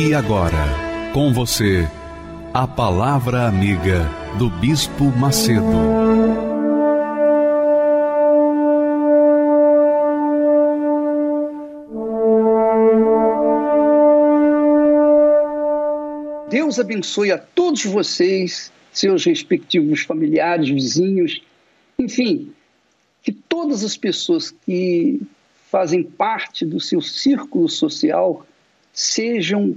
E agora, com você, a Palavra Amiga do Bispo Macedo. Deus abençoe a todos vocês, seus respectivos familiares, vizinhos, enfim, que todas as pessoas que fazem parte do seu círculo social sejam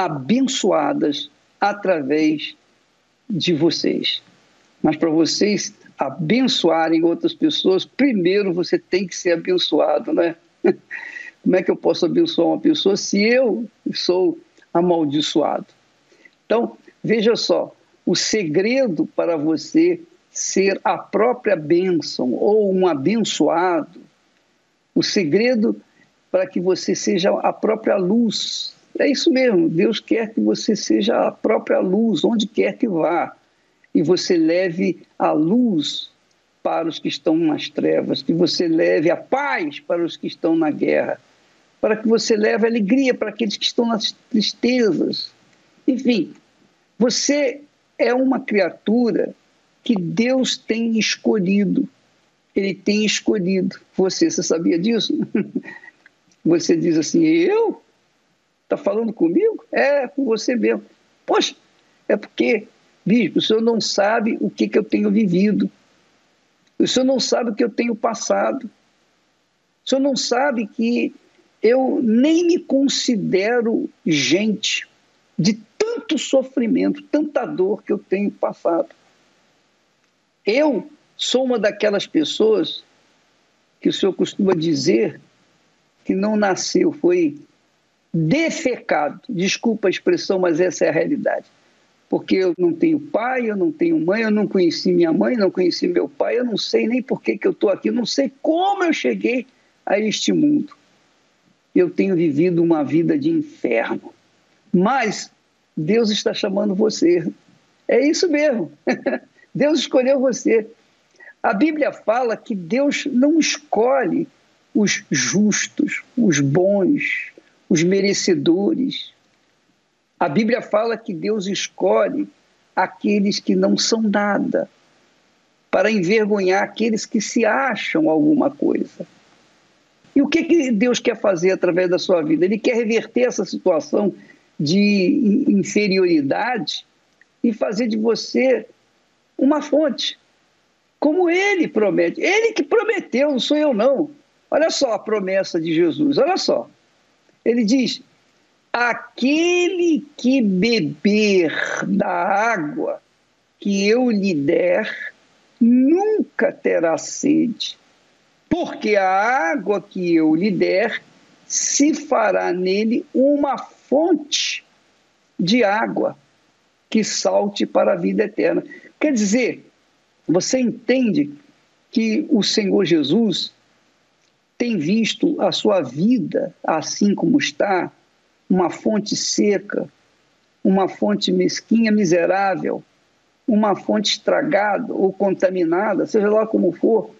abençoadas através de vocês. Mas para vocês abençoarem outras pessoas, primeiro você tem que ser abençoado, né? Como é que eu posso abençoar uma pessoa se eu sou amaldiçoado? Então, veja só, o segredo para você ser a própria bênção ou um abençoado, o segredo para que você seja a própria luz é isso mesmo, Deus quer que você seja a própria luz, onde quer que vá, e você leve a luz para os que estão nas trevas, que você leve a paz para os que estão na guerra, para que você leve alegria para aqueles que estão nas tristezas. Enfim, você é uma criatura que Deus tem escolhido. Ele tem escolhido você. Você sabia disso? Você diz assim: eu? Está falando comigo? É, com você mesmo. Poxa, é porque, bispo, o senhor não sabe o que, que eu tenho vivido. O senhor não sabe o que eu tenho passado. O senhor não sabe que eu nem me considero gente de tanto sofrimento, tanta dor que eu tenho passado. Eu sou uma daquelas pessoas que o senhor costuma dizer que não nasceu, foi defecado. Desculpa a expressão, mas essa é a realidade. Porque eu não tenho pai, eu não tenho mãe, eu não conheci minha mãe, não conheci meu pai, eu não sei nem por que, que eu estou aqui, eu não sei como eu cheguei a este mundo. Eu tenho vivido uma vida de inferno. Mas Deus está chamando você. É isso mesmo. Deus escolheu você. A Bíblia fala que Deus não escolhe os justos, os bons, os merecedores. A Bíblia fala que Deus escolhe aqueles que não são nada, para envergonhar aqueles que se acham alguma coisa. E o que, que Deus quer fazer através da sua vida? Ele quer reverter essa situação de inferioridade e fazer de você uma fonte, como ele promete. Ele que prometeu, não sou eu não. Olha só a promessa de Jesus, olha só. Ele diz: aquele que beber da água que eu lhe der, nunca terá sede, porque a água que eu lhe der se fará nele uma fonte de água que salte para a vida eterna. Quer dizer, você entende que o Senhor Jesus tem visto a sua vida assim como está, uma fonte seca, uma fonte mesquinha, miserável, uma fonte estragada ou contaminada, seja lá como for.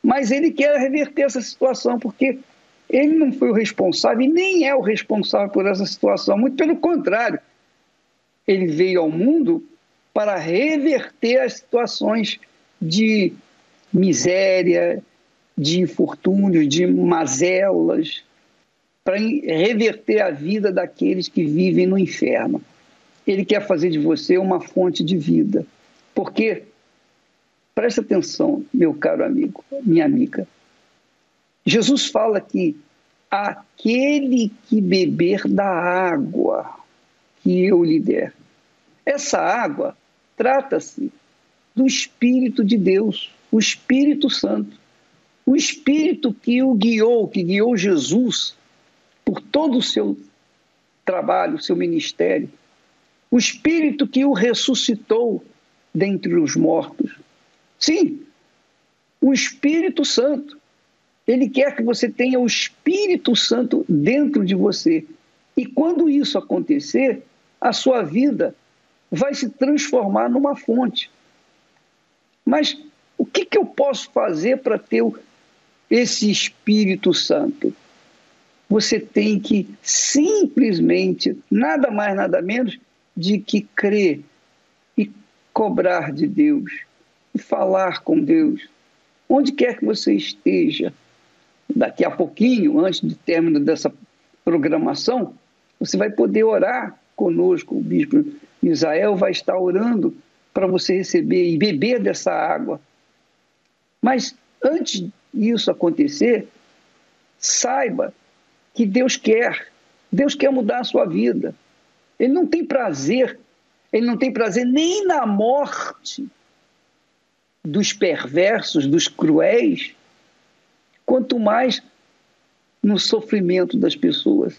Mas ele quer reverter essa situação, porque ele não foi o responsável e nem é o responsável por essa situação. Muito pelo contrário, ele veio ao mundo para reverter as situações de miséria, de infortúnios, de mazelas, para reverter a vida daqueles que vivem no inferno. Ele quer fazer de você uma fonte de vida. Porque, presta atenção, meu caro amigo, minha amiga, Jesus fala que aquele que beber da água que eu lhe der, essa água trata-se do Espírito de Deus, o Espírito Santo o Espírito que o guiou, que guiou Jesus por todo o seu trabalho, o seu ministério. O Espírito que o ressuscitou dentre os mortos. Sim, o Espírito Santo. Ele quer que você tenha o Espírito Santo dentro de você. E quando isso acontecer, a sua vida vai se transformar numa fonte. Mas o que, que eu posso fazer para ter esse Espírito Santo? Você tem que simplesmente, nada mais, nada menos, de que crer e cobrar de Deus e falar com Deus. Onde quer que você esteja, daqui a pouquinho, antes do término dessa programação, você vai poder orar conosco. O bispo Israel vai estar orando para você receber e beber dessa água. Mas antes disso acontecer, saiba que Deus quer. Deus quer mudar a sua vida. Ele não tem prazer, ele não tem prazer nem na morte dos perversos, dos cruéis, quanto mais no sofrimento das pessoas.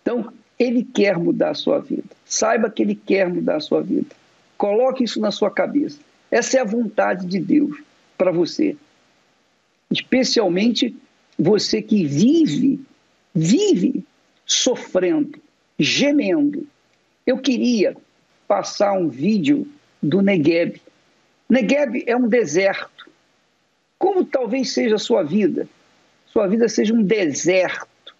Então, ele quer mudar a sua vida. Saiba que ele quer mudar a sua vida. Coloque isso na sua cabeça. Essa é a vontade de Deus para você. Especialmente você que vive, vive sofrendo, gemendo. Eu queria passar um vídeo do Negueb. Negueb é um deserto. Como talvez seja a sua vida? Sua vida seja um deserto.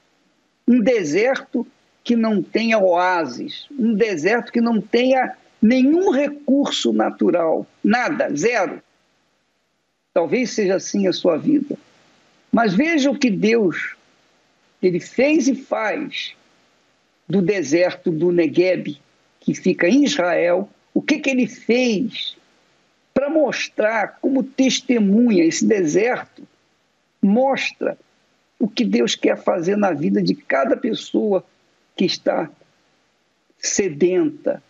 Um deserto que não tenha oásis, um deserto que não tenha nenhum recurso natural, nada, zero. Talvez seja assim a sua vida. Mas veja o que Deus ele fez e faz do deserto do Negueb, que fica em Israel, o que, que ele fez para mostrar como testemunha esse deserto? Mostra o que Deus quer fazer na vida de cada pessoa que está sedenta,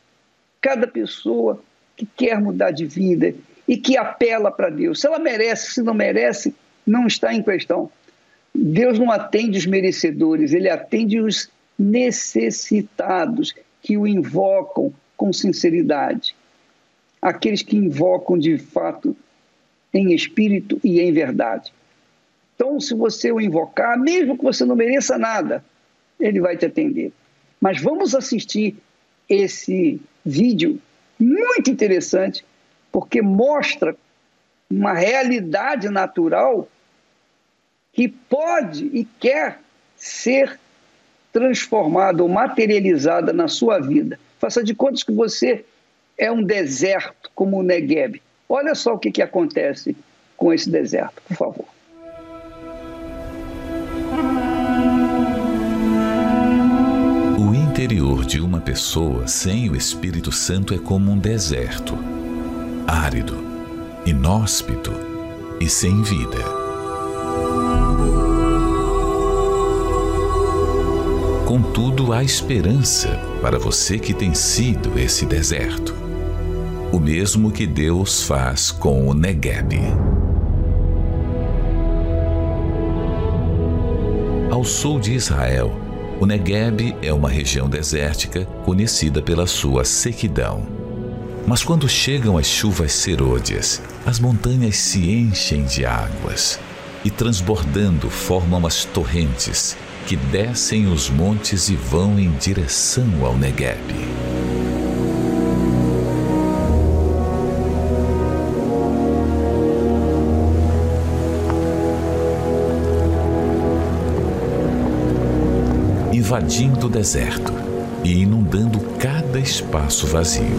cada pessoa que quer mudar de vida e que apela para Deus. Se ela merece, se não merece, não está em questão. Deus não atende os merecedores, ele atende os necessitados que o invocam com sinceridade. Aqueles que invocam de fato em espírito e em verdade. Então, se você o invocar, mesmo que você não mereça nada, ele vai te atender. Mas vamos assistir esse vídeo muito interessante, porque mostra uma realidade natural que pode e quer ser transformada ou materializada na sua vida. Faça de contas que você é um deserto como o Negev. Olha só o que, que acontece com esse deserto, por favor. interior de uma pessoa sem o Espírito Santo é como um deserto, árido, inóspito e sem vida. Contudo, há esperança para você que tem sido esse deserto. O mesmo que Deus faz com o Negueb. Ao sul de Israel, o Negueb é uma região desértica conhecida pela sua sequidão. Mas quando chegam as chuvas serôdias, as montanhas se enchem de águas e, transbordando, formam as torrentes que descem os montes e vão em direção ao Negueb. invadindo o deserto e inundando cada espaço vazio.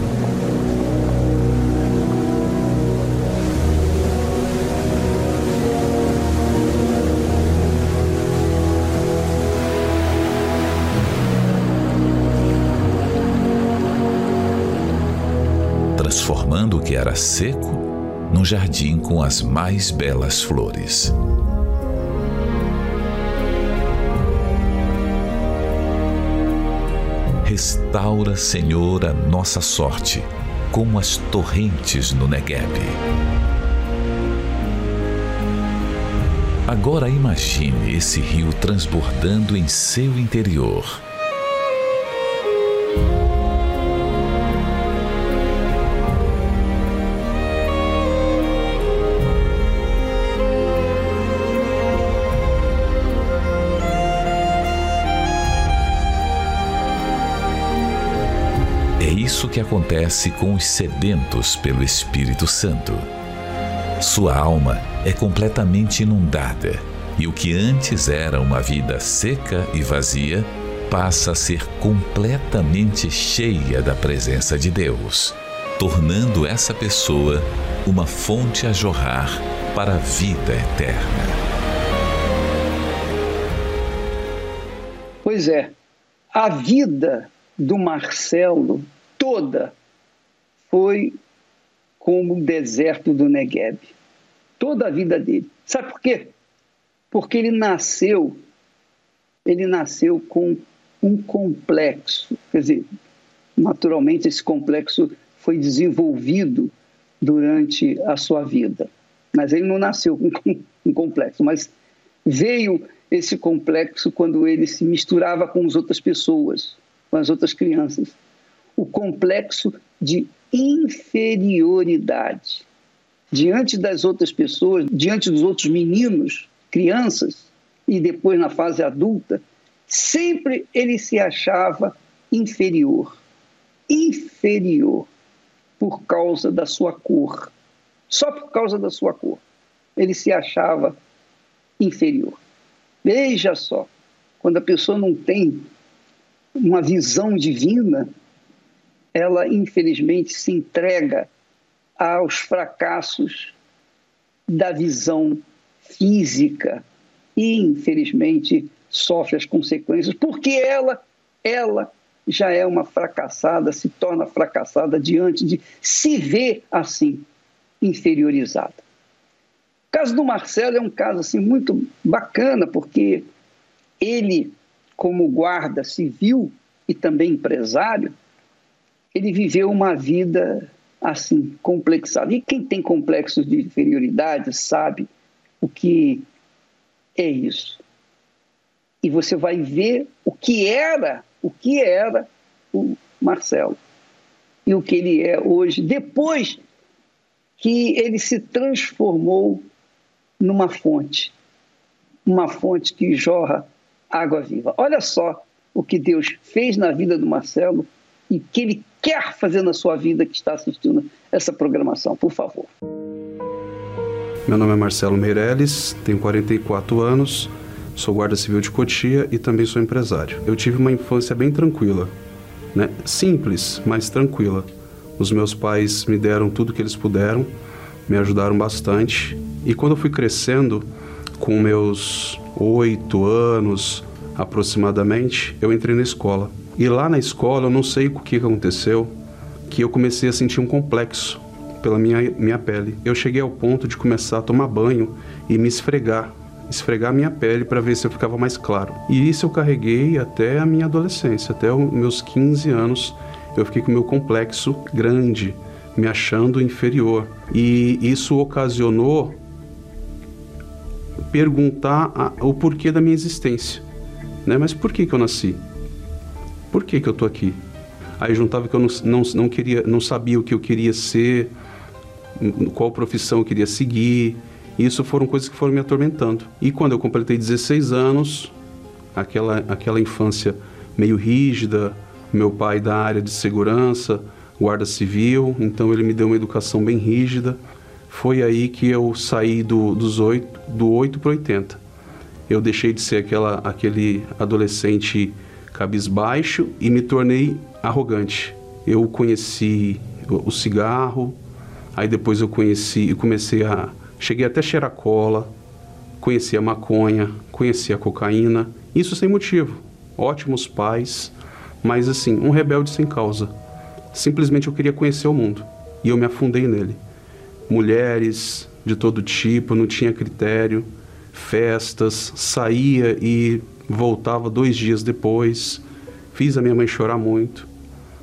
Era seco num jardim com as mais belas flores. Restaura, Senhor, a nossa sorte, como as torrentes no Negueb. Agora imagine esse rio transbordando em seu interior. Isso que acontece com os sedentos pelo Espírito Santo. Sua alma é completamente inundada e o que antes era uma vida seca e vazia passa a ser completamente cheia da presença de Deus, tornando essa pessoa uma fonte a jorrar para a vida eterna. Pois é, a vida do Marcelo toda foi como o deserto do Negueb toda a vida dele. Sabe por quê? Porque ele nasceu, ele nasceu com um complexo, quer dizer, naturalmente esse complexo foi desenvolvido durante a sua vida, mas ele não nasceu com um complexo, mas veio esse complexo quando ele se misturava com as outras pessoas, com as outras crianças. O complexo de inferioridade diante das outras pessoas, diante dos outros meninos, crianças, e depois na fase adulta, sempre ele se achava inferior. Inferior por causa da sua cor. Só por causa da sua cor. Ele se achava inferior. Veja só, quando a pessoa não tem uma visão divina, ela infelizmente se entrega aos fracassos da visão física e, infelizmente, sofre as consequências, porque ela, ela já é uma fracassada, se torna fracassada diante de se ver assim, inferiorizada. O caso do Marcelo é um caso assim muito bacana, porque ele, como guarda civil e também empresário, ele viveu uma vida assim, complexado. E quem tem complexos de inferioridade sabe o que é isso. E você vai ver o que era, o que era o Marcelo e o que ele é hoje, depois que ele se transformou numa fonte, uma fonte que jorra água viva. Olha só o que Deus fez na vida do Marcelo e que ele quer fazer na sua vida que está assistindo essa programação, por favor. Meu nome é Marcelo Meirelles, tenho 44 anos, sou guarda civil de Cotia e também sou empresário. Eu tive uma infância bem tranquila, né? simples, mas tranquila. Os meus pais me deram tudo que eles puderam, me ajudaram bastante. E quando eu fui crescendo, com meus oito anos aproximadamente, eu entrei na escola. E lá na escola, eu não sei o que aconteceu, que eu comecei a sentir um complexo pela minha, minha pele. Eu cheguei ao ponto de começar a tomar banho e me esfregar, esfregar minha pele para ver se eu ficava mais claro. E isso eu carreguei até a minha adolescência, até os meus 15 anos. Eu fiquei com meu complexo grande, me achando inferior. E isso ocasionou perguntar a, o porquê da minha existência. Né? Mas por que, que eu nasci? Por que, que eu estou aqui? Aí juntava que eu não, não, não, queria, não sabia o que eu queria ser, qual profissão eu queria seguir. Isso foram coisas que foram me atormentando. E quando eu completei 16 anos, aquela, aquela infância meio rígida, meu pai da área de segurança, guarda civil, então ele me deu uma educação bem rígida. Foi aí que eu saí do, dos 8, do 8 para 80. Eu deixei de ser aquela, aquele adolescente cabisbaixo e me tornei arrogante. Eu conheci o cigarro, aí depois eu conheci e comecei a cheguei até cheirar cola, conheci a maconha, conheci a cocaína, isso sem motivo. Ótimos pais, mas assim, um rebelde sem causa. Simplesmente eu queria conhecer o mundo e eu me afundei nele. Mulheres de todo tipo, não tinha critério, festas, saía e voltava dois dias depois. Fiz a minha mãe chorar muito.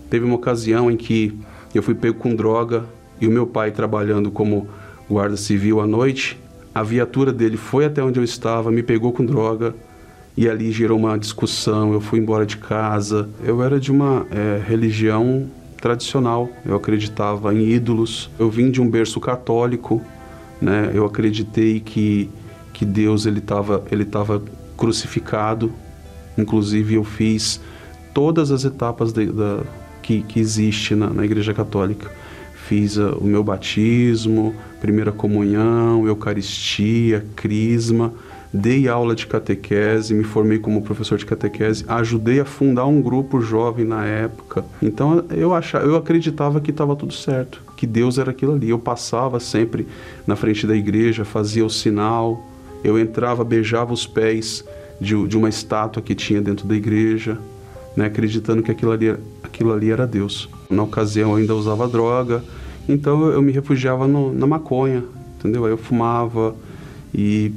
Teve uma ocasião em que eu fui pego com droga e o meu pai trabalhando como guarda civil à noite a viatura dele foi até onde eu estava, me pegou com droga e ali gerou uma discussão. Eu fui embora de casa. Eu era de uma é, religião tradicional. Eu acreditava em ídolos. Eu vim de um berço católico, né? Eu acreditei que que Deus ele estava ele tava crucificado. Inclusive eu fiz todas as etapas de, da, que, que existe na, na Igreja Católica fiz uh, o meu batismo, primeira comunhão, eucaristia, crisma, dei aula de catequese, me formei como professor de catequese, ajudei a fundar um grupo jovem na época. Então eu achava, eu acreditava que estava tudo certo, que Deus era aquilo ali. Eu passava sempre na frente da igreja, fazia o sinal, eu entrava, beijava os pés de, de uma estátua que tinha dentro da igreja, né, acreditando que aquilo ali, aquilo ali era Deus. Na ocasião eu ainda usava droga, então eu me refugiava no, na maconha, entendeu? Aí eu fumava e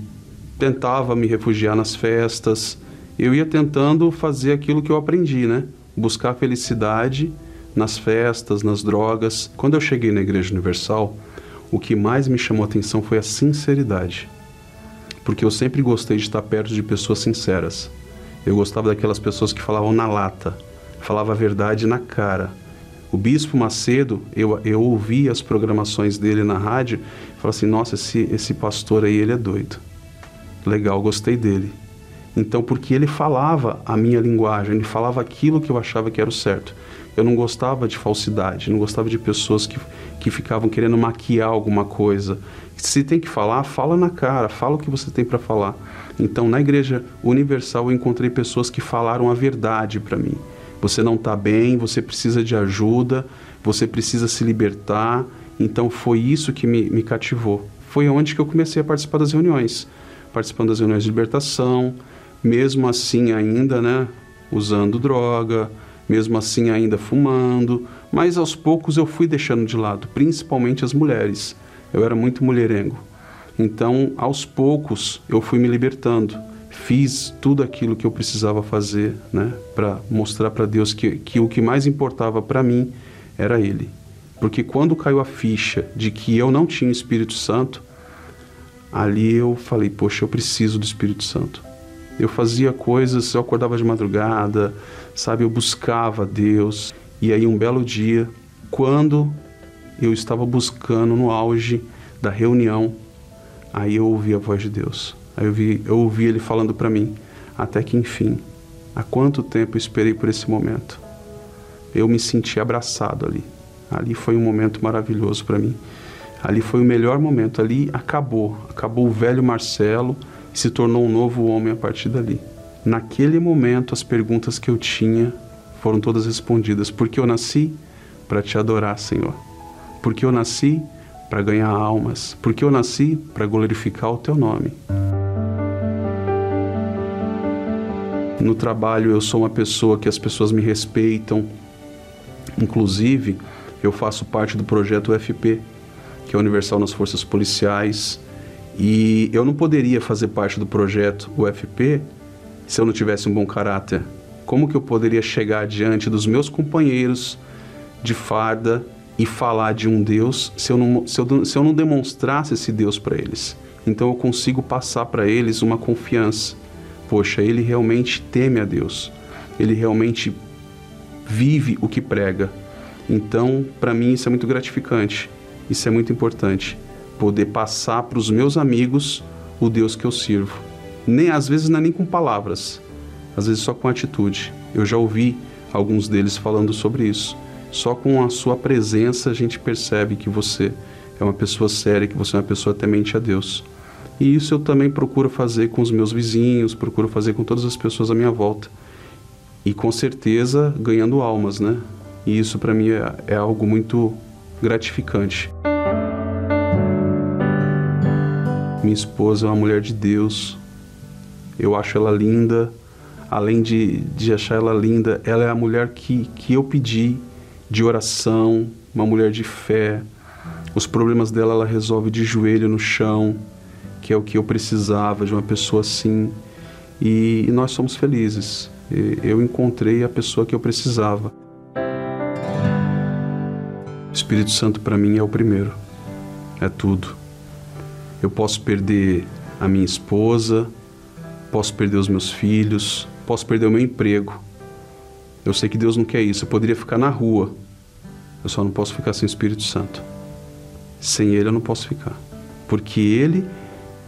tentava me refugiar nas festas. Eu ia tentando fazer aquilo que eu aprendi, né? Buscar felicidade nas festas, nas drogas. Quando eu cheguei na Igreja Universal, o que mais me chamou a atenção foi a sinceridade. Porque eu sempre gostei de estar perto de pessoas sinceras. Eu gostava daquelas pessoas que falavam na lata, falava a verdade na cara o Bispo Macedo, eu, eu ouvi as programações dele na rádio falei assim: nossa, esse, esse pastor aí, ele é doido. Legal, gostei dele. Então, porque ele falava a minha linguagem, ele falava aquilo que eu achava que era o certo. Eu não gostava de falsidade, não gostava de pessoas que, que ficavam querendo maquiar alguma coisa. Se tem que falar, fala na cara, fala o que você tem para falar. Então, na Igreja Universal, eu encontrei pessoas que falaram a verdade para mim você não está bem, você precisa de ajuda, você precisa se libertar. Então foi isso que me, me cativou. Foi onde que eu comecei a participar das reuniões, participando das reuniões de libertação, mesmo assim ainda, né, usando droga, mesmo assim ainda fumando, mas aos poucos eu fui deixando de lado, principalmente as mulheres. Eu era muito mulherengo. Então, aos poucos eu fui me libertando fiz tudo aquilo que eu precisava fazer, né, para mostrar para Deus que, que o que mais importava para mim era Ele. Porque quando caiu a ficha de que eu não tinha Espírito Santo, ali eu falei, poxa, eu preciso do Espírito Santo. Eu fazia coisas, eu acordava de madrugada, sabe, eu buscava Deus. E aí um belo dia, quando eu estava buscando no auge da reunião, aí eu ouvi a voz de Deus. Aí eu, vi, eu ouvi ele falando para mim, até que enfim, há quanto tempo eu esperei por esse momento? Eu me senti abraçado ali. Ali foi um momento maravilhoso para mim. Ali foi o melhor momento. Ali acabou. Acabou o velho Marcelo e se tornou um novo homem a partir dali. Naquele momento, as perguntas que eu tinha foram todas respondidas. Porque eu nasci para te adorar, Senhor. Porque eu nasci para ganhar almas. Porque eu nasci para glorificar o teu nome. No trabalho eu sou uma pessoa que as pessoas me respeitam. Inclusive, eu faço parte do projeto UFP, que é Universal nas Forças Policiais, e eu não poderia fazer parte do projeto UFP se eu não tivesse um bom caráter. Como que eu poderia chegar diante dos meus companheiros de farda e falar de um Deus se eu não, se eu, se eu não demonstrasse esse Deus para eles? Então eu consigo passar para eles uma confiança poxa, ele realmente teme a Deus, ele realmente vive o que prega. Então, para mim, isso é muito gratificante, isso é muito importante, poder passar para os meus amigos o Deus que eu sirvo. Nem às vezes não é nem com palavras, às vezes só com atitude. Eu já ouvi alguns deles falando sobre isso. Só com a sua presença a gente percebe que você é uma pessoa séria, que você é uma pessoa temente a Deus. E isso eu também procuro fazer com os meus vizinhos, procuro fazer com todas as pessoas à minha volta. E com certeza ganhando almas, né? E isso para mim é, é algo muito gratificante. Minha esposa é uma mulher de Deus. Eu acho ela linda. Além de, de achar ela linda, ela é a mulher que, que eu pedi de oração, uma mulher de fé. Os problemas dela ela resolve de joelho no chão que é o que eu precisava de uma pessoa assim. E, e nós somos felizes. E eu encontrei a pessoa que eu precisava. O Espírito Santo para mim é o primeiro, é tudo. Eu posso perder a minha esposa, posso perder os meus filhos, posso perder o meu emprego. Eu sei que Deus não quer isso. Eu poderia ficar na rua. Eu só não posso ficar sem o Espírito Santo. Sem Ele eu não posso ficar. Porque Ele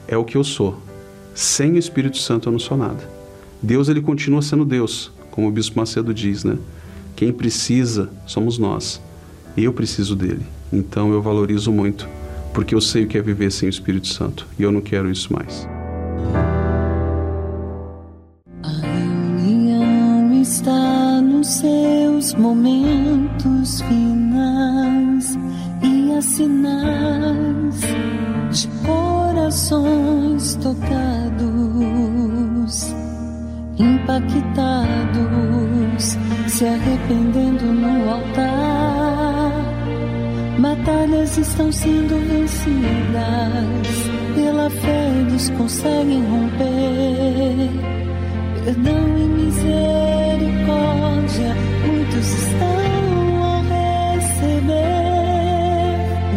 é o que eu sou. Sem o Espírito Santo eu não sou nada. Deus ele continua sendo Deus, como o Bispo Macedo diz, né? Quem precisa somos nós. Eu preciso dele. Então eu valorizo muito, porque eu sei o que é viver sem o Espírito Santo e eu não quero isso mais. Momentos finais e as sinais de corações tocados, impactados, se arrependendo no altar. Batalhas estão sendo vencidas, pela fé eles conseguem romper. Perdão e misericórdia, muitos estão a receber.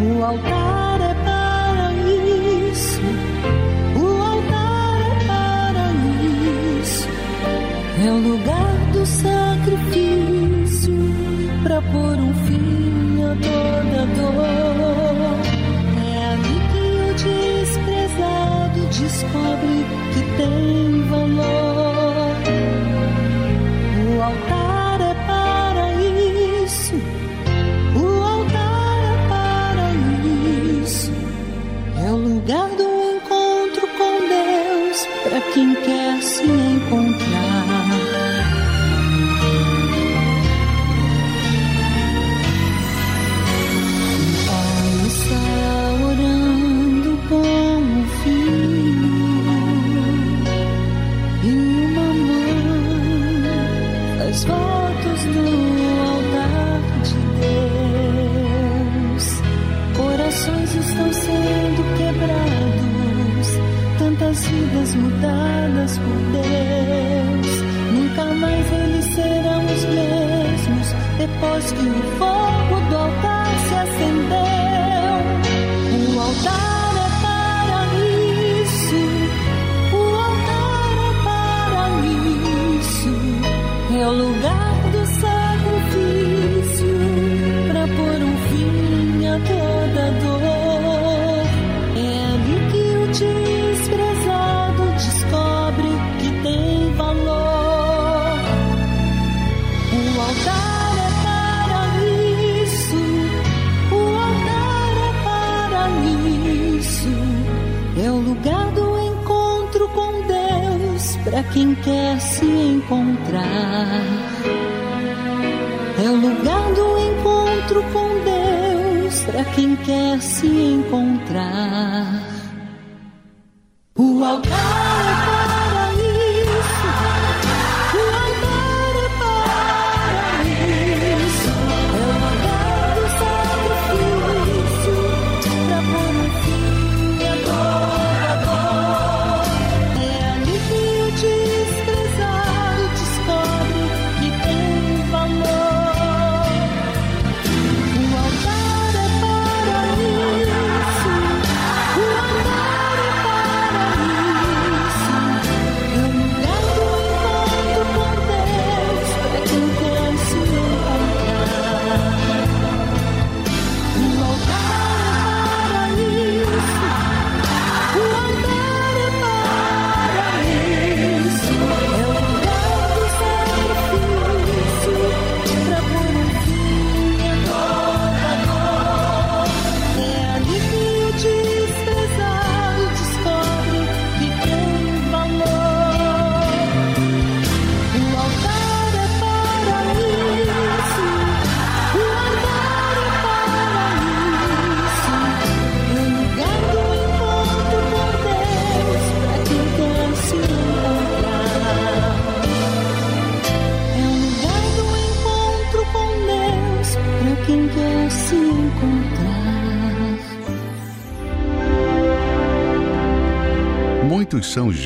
O altar é para isso, o altar é para isso. É o lugar do sacrifício para pôr um fim a toda dor. É ali que o desprezado descobre vidas mudadas por Deus. Nunca mais eles serão os mesmos depois que o fogo para quem quer se encontrar. É o lugar do encontro com Deus para quem quer se encontrar.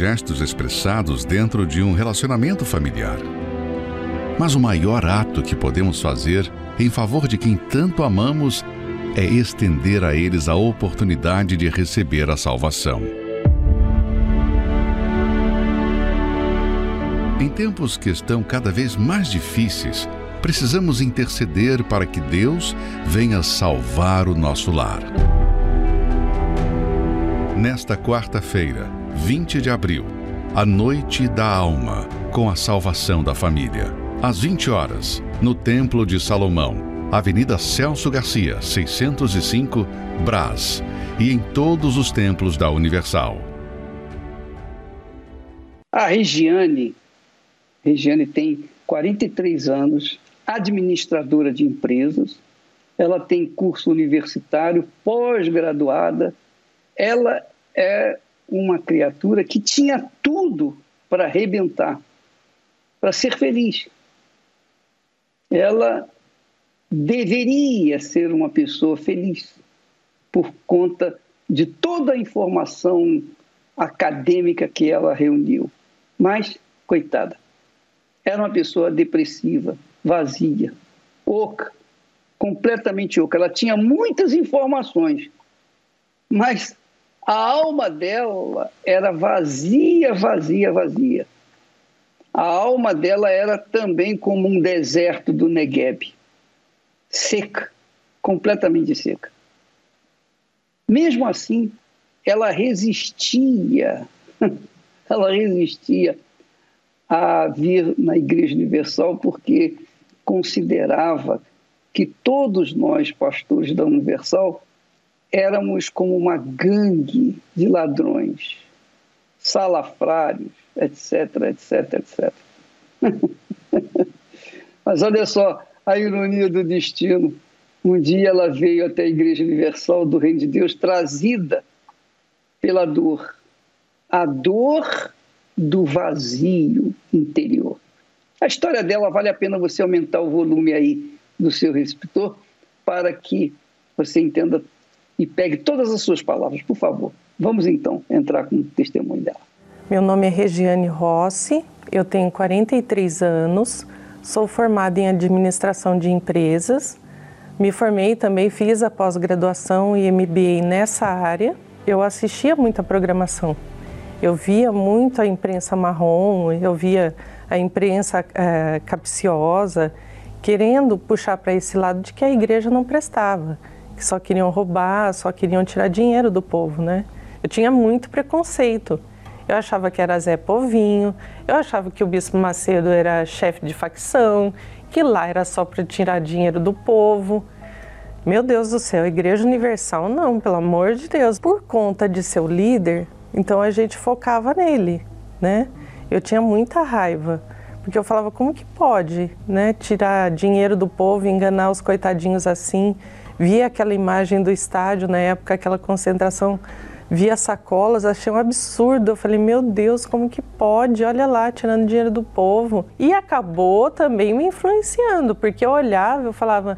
Gestos expressados dentro de um relacionamento familiar. Mas o maior ato que podemos fazer em favor de quem tanto amamos é estender a eles a oportunidade de receber a salvação. Em tempos que estão cada vez mais difíceis, precisamos interceder para que Deus venha salvar o nosso lar. Nesta quarta-feira, 20 de abril, a Noite da Alma, com a salvação da família. Às 20 horas, no Templo de Salomão, Avenida Celso Garcia, 605, Brás, e em todos os templos da Universal. A Regiane, Regiane tem 43 anos, administradora de empresas, ela tem curso universitário, pós-graduada, ela é uma criatura que tinha tudo para arrebentar, para ser feliz. Ela deveria ser uma pessoa feliz por conta de toda a informação acadêmica que ela reuniu. Mas, coitada, era uma pessoa depressiva, vazia, oca, completamente oca. Ela tinha muitas informações, mas a alma dela era vazia, vazia, vazia. A alma dela era também como um deserto do Negueb, seca, completamente seca. Mesmo assim, ela resistia, ela resistia a vir na Igreja Universal porque considerava que todos nós, pastores da Universal, éramos como uma gangue de ladrões, salafrários, etc, etc, etc. Mas olha só a ironia do destino. Um dia ela veio até a Igreja Universal do Reino de Deus trazida pela dor. A dor do vazio interior. A história dela vale a pena você aumentar o volume aí do seu receptor para que você entenda e pegue todas as suas palavras, por favor. Vamos então entrar com o testemunho dela. Meu nome é Regiane Rossi, eu tenho 43 anos, sou formada em administração de empresas, me formei também, fiz a pós-graduação e MBA nessa área. Eu assistia muita programação, eu via muito a imprensa marrom, eu via a imprensa é, capciosa, querendo puxar para esse lado de que a igreja não prestava, que só queriam roubar, só queriam tirar dinheiro do povo, né? Eu tinha muito preconceito. Eu achava que era Zé Povinho, eu achava que o Bispo Macedo era chefe de facção, que lá era só para tirar dinheiro do povo. Meu Deus do céu, Igreja Universal não, pelo amor de Deus. Por conta de seu líder, então a gente focava nele, né? Eu tinha muita raiva, porque eu falava como que pode, né, tirar dinheiro do povo, enganar os coitadinhos assim. Via aquela imagem do estádio na época, aquela concentração via sacolas, achei um absurdo. Eu falei, meu Deus, como que pode? Olha lá, tirando dinheiro do povo. E acabou também me influenciando, porque eu olhava, eu falava,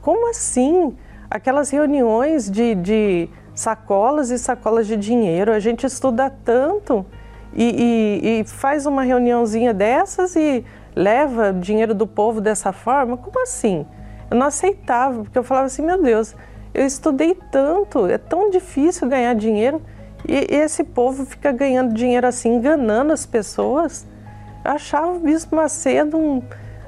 como assim? Aquelas reuniões de, de sacolas e sacolas de dinheiro, a gente estuda tanto e, e, e faz uma reuniãozinha dessas e leva dinheiro do povo dessa forma? Como assim? Eu não aceitava, porque eu falava assim, meu Deus, eu estudei tanto, é tão difícil ganhar dinheiro e esse povo fica ganhando dinheiro assim, enganando as pessoas. Eu achava o Bispo Macedo um,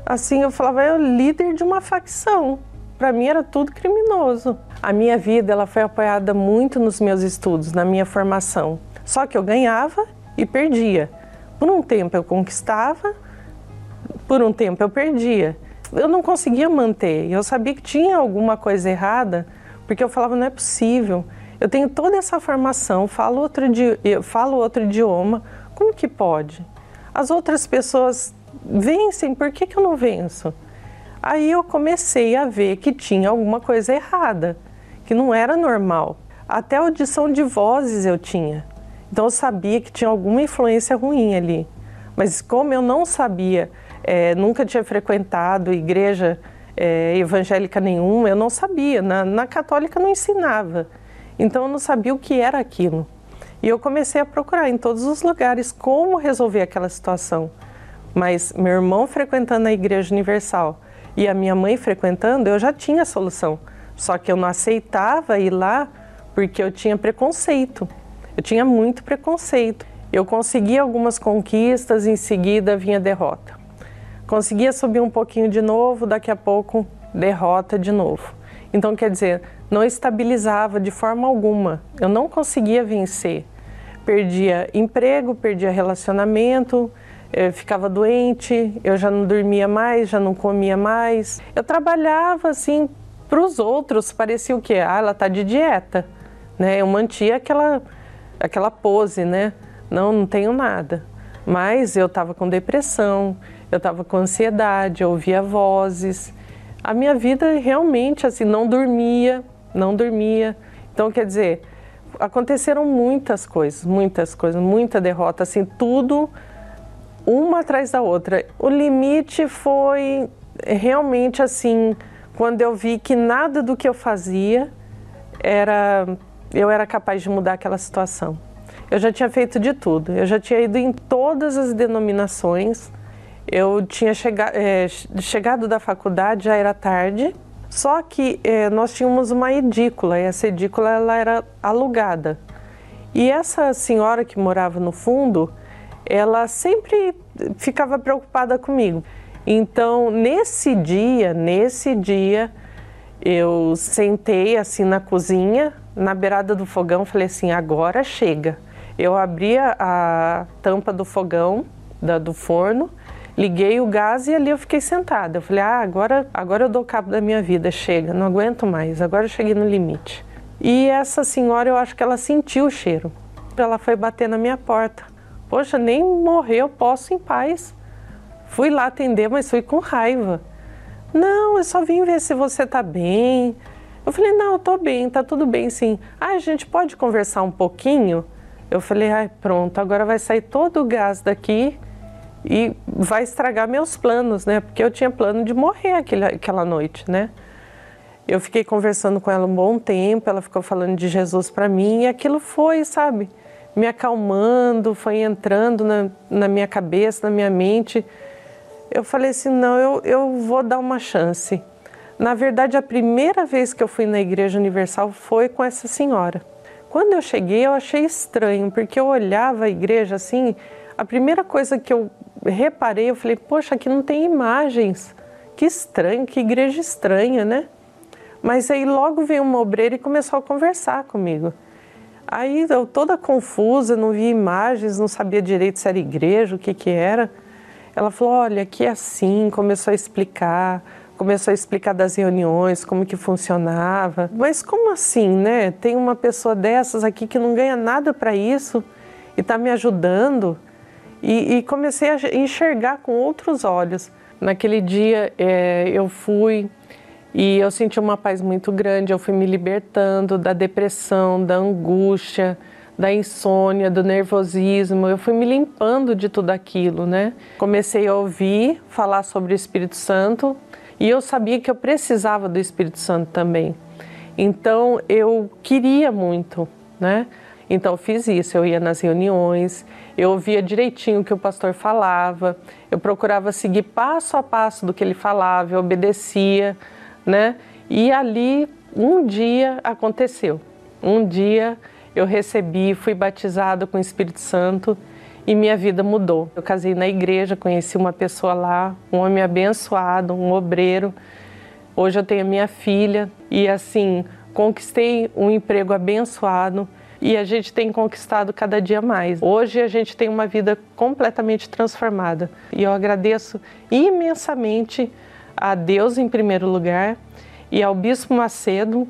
assim, eu falava, é o líder de uma facção. Para mim era tudo criminoso. A minha vida ela foi apoiada muito nos meus estudos, na minha formação. Só que eu ganhava e perdia. Por um tempo eu conquistava, por um tempo eu perdia. Eu não conseguia manter. Eu sabia que tinha alguma coisa errada, porque eu falava não é possível. Eu tenho toda essa formação, falo outro, falo outro idioma, como que pode? As outras pessoas vencem, por que, que eu não venço? Aí eu comecei a ver que tinha alguma coisa errada, que não era normal. Até audição de vozes eu tinha. Então eu sabia que tinha alguma influência ruim ali. Mas como eu não sabia, é, nunca tinha frequentado igreja é, evangélica nenhuma, eu não sabia. Na, na católica não ensinava. Então eu não sabia o que era aquilo. E eu comecei a procurar em todos os lugares como resolver aquela situação. Mas meu irmão frequentando a Igreja Universal e a minha mãe frequentando, eu já tinha a solução. Só que eu não aceitava ir lá porque eu tinha preconceito. Eu tinha muito preconceito. Eu conseguia algumas conquistas, em seguida vinha derrota. Conseguia subir um pouquinho de novo, daqui a pouco derrota de novo. Então, quer dizer, não estabilizava de forma alguma. Eu não conseguia vencer. Perdia emprego, perdia relacionamento, eu ficava doente, eu já não dormia mais, já não comia mais. Eu trabalhava assim para os outros, parecia o quê? Ah, ela está de dieta, né? Eu mantia aquela aquela pose, né? Não, não tenho nada. Mas eu estava com depressão, eu estava com ansiedade, eu ouvia vozes. A minha vida realmente assim não dormia, não dormia. Então, quer dizer, aconteceram muitas coisas, muitas coisas, muita derrota, assim, tudo uma atrás da outra. O limite foi realmente assim, quando eu vi que nada do que eu fazia era eu era capaz de mudar aquela situação. Eu já tinha feito de tudo, eu já tinha ido em todas as denominações, eu tinha chega, é, chegado da faculdade, já era tarde, só que é, nós tínhamos uma edícula e essa edícula ela era alugada. E essa senhora que morava no fundo, ela sempre ficava preocupada comigo. Então, nesse dia, nesse dia, eu sentei assim na cozinha, na beirada do fogão, falei assim: agora chega. Eu abri a tampa do fogão, da, do forno, liguei o gás e ali eu fiquei sentada. Eu falei: ah, agora, agora eu dou cabo da minha vida, chega, não aguento mais, agora eu cheguei no limite. E essa senhora, eu acho que ela sentiu o cheiro. Ela foi bater na minha porta. Poxa, nem morrer eu posso em paz. Fui lá atender, mas fui com raiva. Não, eu só vim ver se você tá bem. Eu falei, não, eu tô bem, tá tudo bem sim. Ah, a gente pode conversar um pouquinho? Eu falei, ai, pronto, agora vai sair todo o gás daqui e vai estragar meus planos, né? Porque eu tinha plano de morrer aquele, aquela noite, né? Eu fiquei conversando com ela um bom tempo, ela ficou falando de Jesus para mim e aquilo foi, sabe? Me acalmando, foi entrando na, na minha cabeça, na minha mente eu falei assim: não, eu, eu vou dar uma chance. Na verdade, a primeira vez que eu fui na Igreja Universal foi com essa senhora. Quando eu cheguei, eu achei estranho, porque eu olhava a igreja assim, a primeira coisa que eu reparei, eu falei: poxa, aqui não tem imagens. Que estranho, que igreja estranha, né? Mas aí logo veio uma obreira e começou a conversar comigo. Aí eu toda confusa, não via imagens, não sabia direito se era igreja, o que que era. Ela falou: olha, aqui é assim, começou a explicar, começou a explicar das reuniões, como que funcionava. Mas como assim, né? Tem uma pessoa dessas aqui que não ganha nada para isso e está me ajudando. E, e, comecei a enxergar com outros olhos. Naquele dia é, eu fui e eu senti uma paz muito grande. Eu fui me libertando da depressão, da angústia da insônia, do nervosismo. Eu fui me limpando de tudo aquilo, né? Comecei a ouvir falar sobre o Espírito Santo e eu sabia que eu precisava do Espírito Santo também. Então eu queria muito, né? Então fiz isso, eu ia nas reuniões, eu ouvia direitinho o que o pastor falava, eu procurava seguir passo a passo do que ele falava, eu obedecia, né? E ali um dia aconteceu. Um dia eu recebi, fui batizado com o Espírito Santo e minha vida mudou. Eu casei na igreja, conheci uma pessoa lá, um homem abençoado, um obreiro. Hoje eu tenho minha filha e assim, conquistei um emprego abençoado e a gente tem conquistado cada dia mais. Hoje a gente tem uma vida completamente transformada e eu agradeço imensamente a Deus em primeiro lugar e ao Bispo Macedo.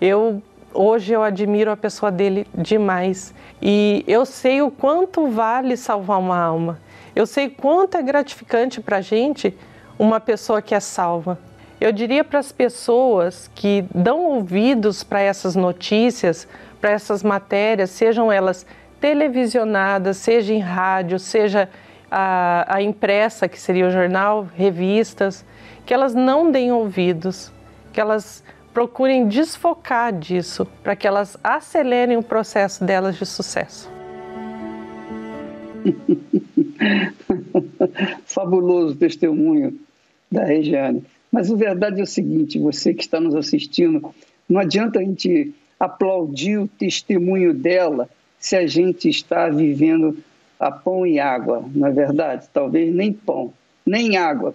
Eu Hoje eu admiro a pessoa dele demais e eu sei o quanto vale salvar uma alma. Eu sei quanto é gratificante para a gente uma pessoa que é salva. Eu diria para as pessoas que dão ouvidos para essas notícias, para essas matérias, sejam elas televisionadas, seja em rádio, seja a, a impressa, que seria o jornal, revistas, que elas não deem ouvidos, que elas procurem desfocar disso para que elas acelerem o processo delas de sucesso. Fabuloso testemunho da Regiane. Mas a verdade é o seguinte: você que está nos assistindo, não adianta a gente aplaudir o testemunho dela se a gente está vivendo a pão e água, não é verdade? Talvez nem pão, nem água,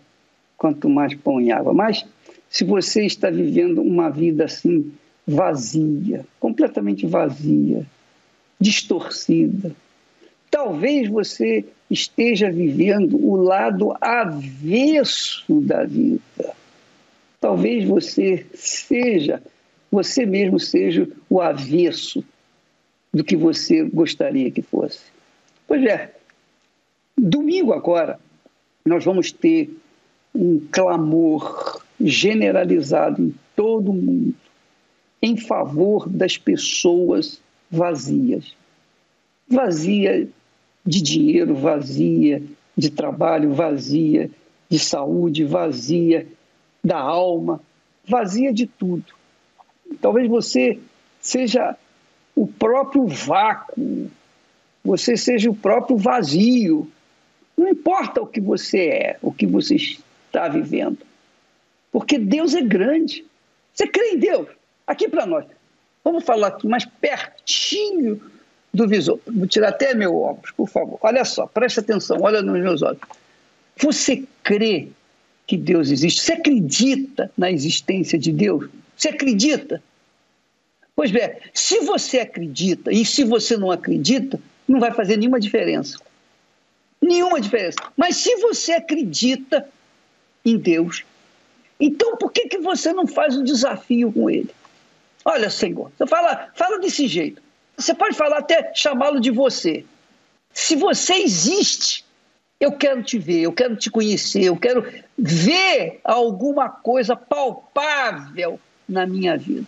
quanto mais pão e água. Mas se você está vivendo uma vida assim vazia, completamente vazia, distorcida, talvez você esteja vivendo o lado avesso da vida. Talvez você seja, você mesmo seja o avesso do que você gostaria que fosse. Pois é, domingo agora nós vamos ter um clamor generalizado em todo o mundo em favor das pessoas vazias. Vazia de dinheiro, vazia de trabalho, vazia de saúde, vazia da alma, vazia de tudo. Talvez você seja o próprio vácuo, você seja o próprio vazio. Não importa o que você é, o que você está vivendo. Porque Deus é grande. Você crê em Deus? Aqui para nós. Vamos falar aqui mais pertinho do visor. Vou tirar até meu óculos, por favor. Olha só, preste atenção, olha nos meus olhos. Você crê que Deus existe? Você acredita na existência de Deus? Você acredita? Pois bem, se você acredita e se você não acredita, não vai fazer nenhuma diferença. Nenhuma diferença. Mas se você acredita em Deus, então por que, que você não faz um desafio com Ele? Olha, Senhor, você fala, fala desse jeito. Você pode falar até chamá-lo de você. Se você existe, eu quero te ver, eu quero te conhecer, eu quero ver alguma coisa palpável na minha vida.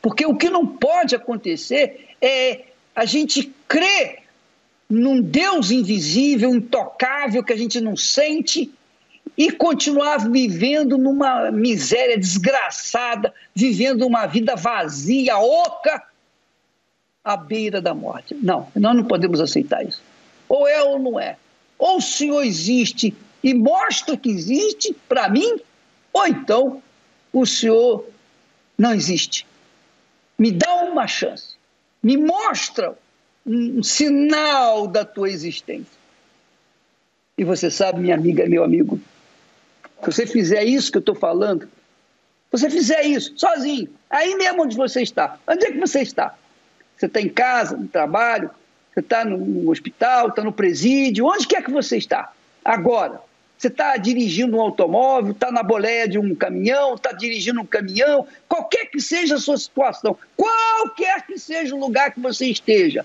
Porque o que não pode acontecer é a gente crer num Deus invisível, intocável, que a gente não sente, e continuar vivendo numa miséria desgraçada, vivendo uma vida vazia, oca, à beira da morte. Não, nós não podemos aceitar isso. Ou é ou não é. Ou o Senhor existe e mostra que existe para mim, ou então o Senhor não existe. Me dá uma chance. Me mostra um sinal da tua existência. E você sabe, minha amiga, meu amigo, se você fizer isso que eu estou falando, você fizer isso sozinho, aí mesmo onde você está, onde é que você está? Você está em casa, no trabalho, está no hospital, está no presídio, onde quer que você está? Agora, você está dirigindo um automóvel, está na boleia de um caminhão, está dirigindo um caminhão, qualquer que seja a sua situação, qualquer que seja o lugar que você esteja,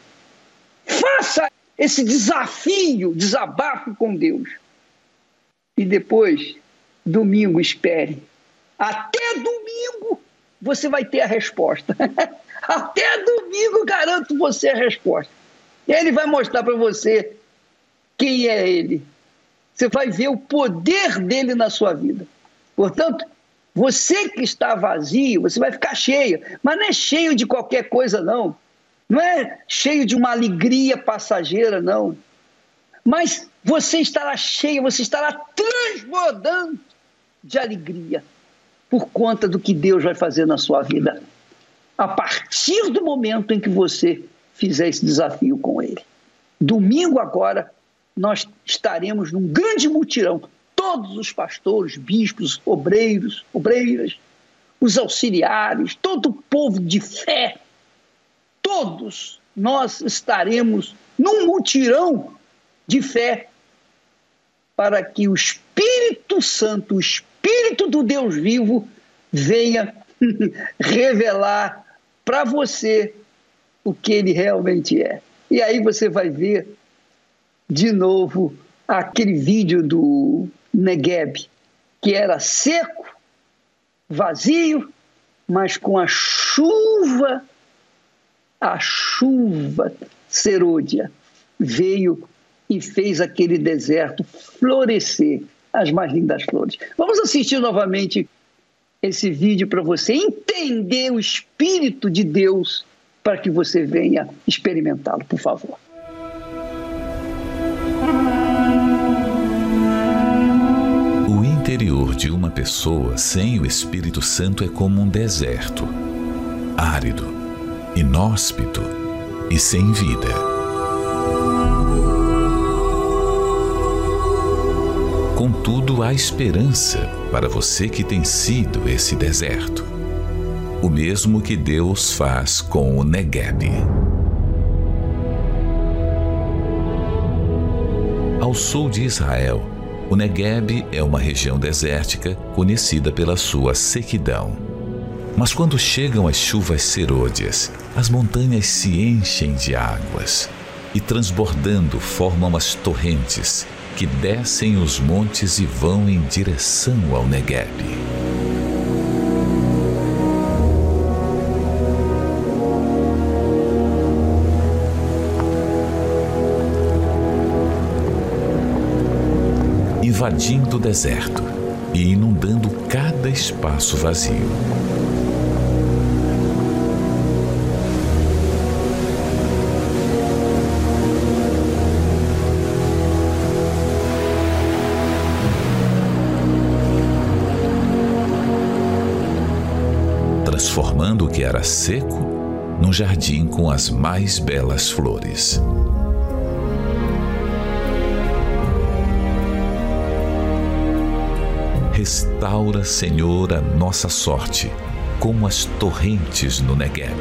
faça esse desafio, desabafo com Deus. E depois, domingo, espere. Até domingo você vai ter a resposta. Até domingo garanto você a resposta. Ele vai mostrar para você quem é ele. Você vai ver o poder dele na sua vida. Portanto, você que está vazio, você vai ficar cheio, mas não é cheio de qualquer coisa, não. Não é cheio de uma alegria passageira, não. Mas você estará cheio, você estará transbordando de alegria por conta do que Deus vai fazer na sua vida. A partir do momento em que você fizer esse desafio com Ele. Domingo agora, nós estaremos num grande mutirão. Todos os pastores, bispos, obreiros, obreiras, os auxiliares, todo o povo de fé, todos nós estaremos num mutirão de fé para que o Espírito Santo, o Espírito do Deus vivo, venha revelar para você o que ele realmente é. E aí você vai ver de novo aquele vídeo do Negueb, que era seco, vazio, mas com a chuva, a chuva serôdia veio e fez aquele deserto florescer as mais lindas flores. Vamos assistir novamente esse vídeo para você entender o Espírito de Deus para que você venha experimentá-lo, por favor. O interior de uma pessoa sem o Espírito Santo é como um deserto, árido, inóspito e sem vida. Contudo, há esperança para você que tem sido esse deserto. O mesmo que Deus faz com o Negueb. Ao sul de Israel, o Negueb é uma região desértica conhecida pela sua sequidão. Mas quando chegam as chuvas serôdias, as montanhas se enchem de águas e, transbordando, formam as torrentes que descem os montes e vão em direção ao Negueb. Invadindo o deserto e inundando cada espaço vazio. Transformando o que era seco num jardim com as mais belas flores. Restaura, Senhor, a nossa sorte, como as torrentes no Negueb.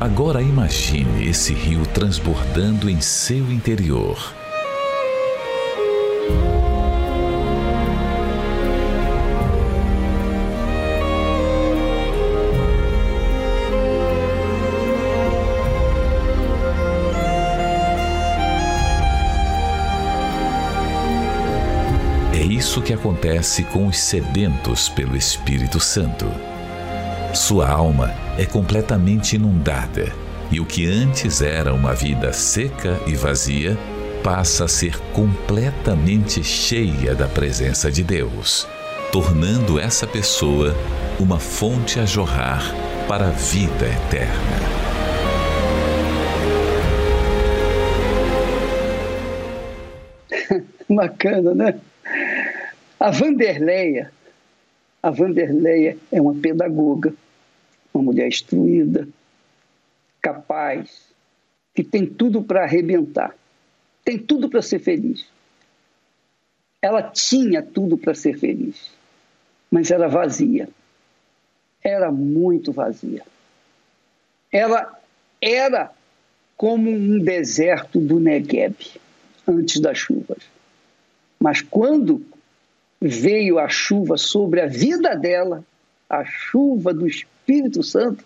Agora imagine esse rio transbordando em seu interior. Isso que acontece com os sedentos pelo Espírito Santo. Sua alma é completamente inundada e o que antes era uma vida seca e vazia passa a ser completamente cheia da presença de Deus, tornando essa pessoa uma fonte a jorrar para a vida eterna. Bacana, né? A Vanderleia, a Vanderleia é uma pedagoga, uma mulher instruída, capaz, que tem tudo para arrebentar, tem tudo para ser feliz. Ela tinha tudo para ser feliz, mas era vazia. Era muito vazia. Ela era como um deserto do Negueb antes das chuvas. Mas quando veio a chuva sobre a vida dela, a chuva do Espírito Santo,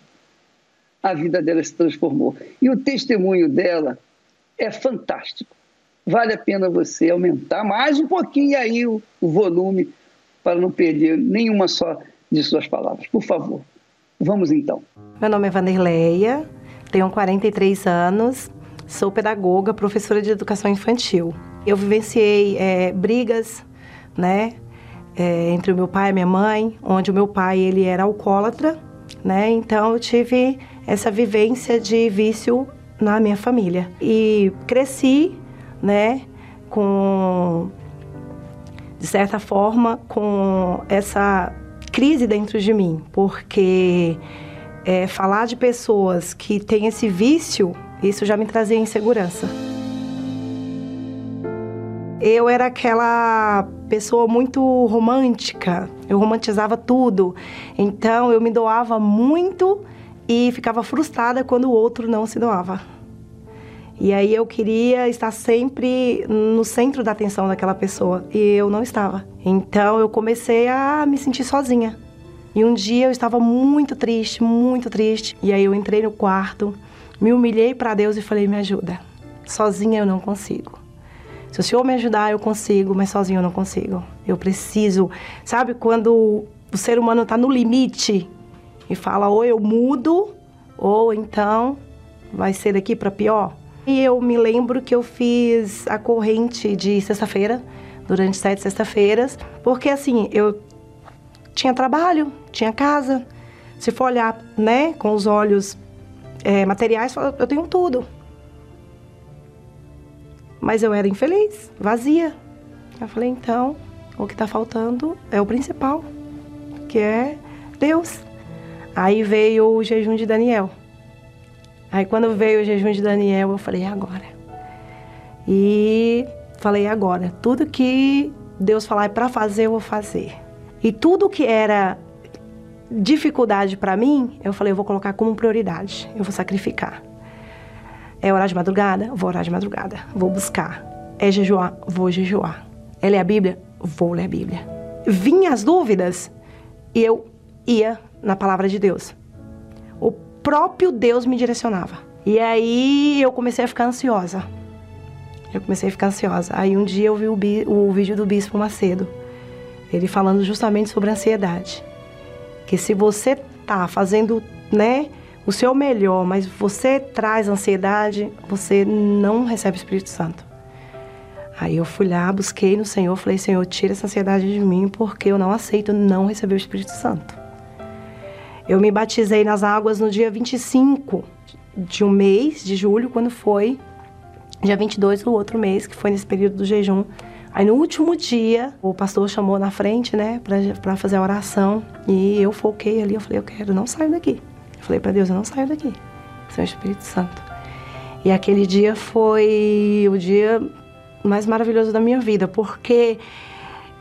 a vida dela se transformou. E o testemunho dela é fantástico. Vale a pena você aumentar mais um pouquinho aí o, o volume para não perder nenhuma só de suas palavras. Por favor, vamos então. Meu nome é Vanderleia, tenho 43 anos, sou pedagoga, professora de educação infantil. Eu vivenciei é, brigas, né, é, entre o meu pai e minha mãe, onde o meu pai ele era alcoólatra, né, então eu tive essa vivência de vício na minha família. E cresci, né, com de certa forma com essa crise dentro de mim, porque é, falar de pessoas que têm esse vício, isso já me trazia insegurança. Eu era aquela pessoa muito romântica, eu romantizava tudo, então eu me doava muito e ficava frustrada quando o outro não se doava. E aí eu queria estar sempre no centro da atenção daquela pessoa e eu não estava. Então eu comecei a me sentir sozinha. E um dia eu estava muito triste, muito triste. E aí eu entrei no quarto, me humilhei para Deus e falei: "Me ajuda. Sozinha eu não consigo. Se o Senhor me ajudar, eu consigo, mas sozinho eu não consigo. Eu preciso, sabe quando o ser humano está no limite e fala ou eu mudo ou então vai ser daqui para pior. E eu me lembro que eu fiz a corrente de sexta-feira, durante sete sexta-feiras, porque assim, eu tinha trabalho, tinha casa. Se for olhar, né, com os olhos é, materiais, eu tenho tudo. Mas eu era infeliz, vazia. Eu falei, então, o que está faltando é o principal, que é Deus. Aí veio o jejum de Daniel. Aí quando veio o jejum de Daniel, eu falei, "É agora. E falei, "É agora. Tudo que Deus falar é para fazer, eu vou fazer. E tudo que era dificuldade para mim, eu falei, eu vou colocar como prioridade. Eu vou sacrificar. É orar de madrugada? Vou orar de madrugada. Vou buscar. É jejuar? Vou jejuar. É ler a Bíblia? Vou ler a Bíblia. Vinha as dúvidas e eu ia na palavra de Deus. O próprio Deus me direcionava. E aí eu comecei a ficar ansiosa. Eu comecei a ficar ansiosa. Aí um dia eu vi o, o vídeo do Bispo Macedo. Ele falando justamente sobre ansiedade. Que se você tá fazendo, né, o seu melhor, mas você traz ansiedade, você não recebe o Espírito Santo. Aí eu fui lá, busquei no Senhor, falei, Senhor, tira essa ansiedade de mim, porque eu não aceito não receber o Espírito Santo. Eu me batizei nas águas no dia 25 de um mês de julho, quando foi dia 22 do outro mês, que foi nesse período do jejum. Aí no último dia, o pastor chamou na frente, né, pra fazer a oração. E eu foquei ali, eu falei, eu quero, não saio daqui. Falei pra Deus, eu não saio daqui. Senhor Espírito Santo. E aquele dia foi o dia mais maravilhoso da minha vida, porque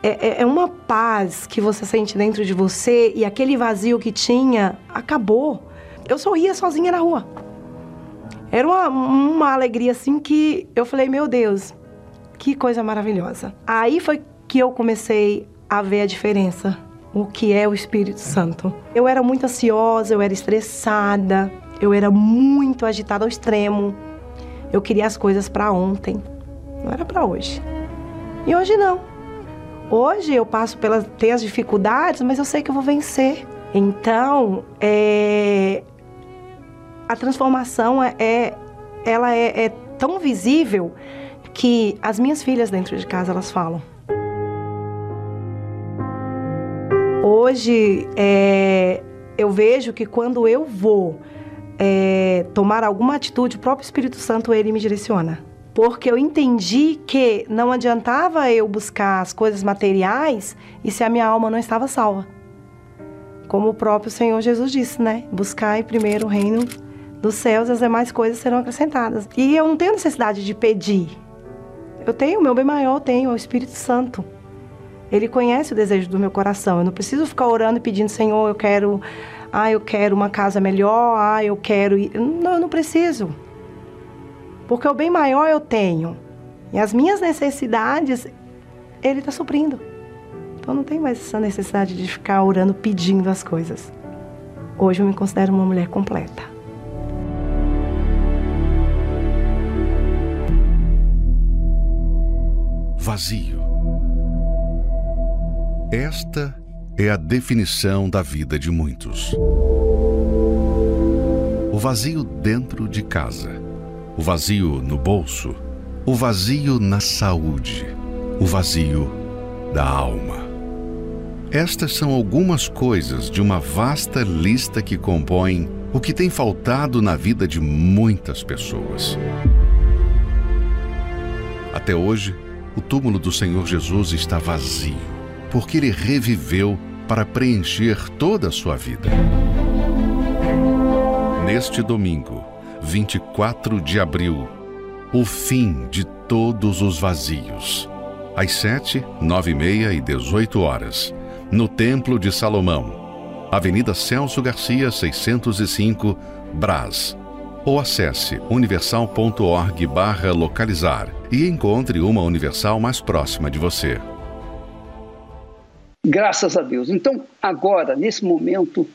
é, é- é uma paz que você sente dentro de você e aquele vazio que tinha acabou. Eu sorria sozinha na rua. Era uma, uma alegria assim que eu falei, meu Deus, que coisa maravilhosa. Aí foi que eu comecei a ver a diferença, o que é o Espírito Santo. Eu era muito ansiosa, eu era estressada, eu era muito agitada ao extremo. Eu queria as coisas para ontem, não era para hoje. E hoje não. Hoje eu passo pelas ter as dificuldades, mas eu sei que eu vou vencer. Então, é, a transformação é, é- ela é, é tão visível que as minhas filhas dentro de casa elas falam. Hoje é, eu vejo que quando eu vou é, tomar alguma atitude, o próprio Espírito Santo ele me direciona. Porque eu entendi que não adiantava eu buscar as coisas materiais e se a minha alma não estava salva. Como o próprio Senhor Jesus disse, né? Buscai primeiro o reino dos céus, as demais coisas serão acrescentadas. E eu não tenho necessidade de pedir. Eu tenho, o meu bem maior eu tenho, é o Espírito Santo. Ele conhece o desejo do meu coração. Eu não preciso ficar orando e pedindo, Senhor, eu quero, ah, eu quero uma casa melhor, ah, eu quero. ir." Não, eu não preciso. Porque o bem maior eu tenho. E as minhas necessidades, ele está suprindo. Então não tem mais essa necessidade de ficar orando pedindo as coisas. Hoje eu me considero uma mulher completa. Vazio. Esta é a definição da vida de muitos. O vazio dentro de casa, o vazio no bolso, o vazio na saúde, o vazio da alma. Estas são algumas coisas de uma vasta lista que compõem o que tem faltado na vida de muitas pessoas. Até hoje, o túmulo do Senhor Jesus está vazio, porque ele reviveu para preencher toda a sua vida. Neste domingo, 24 de abril, o fim de todos os vazios. Às 7, 9 e meia e 18 horas, no Templo de Salomão, Avenida Celso Garcia, 605, Brás. Ou acesse universal.org localizar e encontre uma Universal mais próxima de você. Graças a Deus. Então, agora, nesse momento,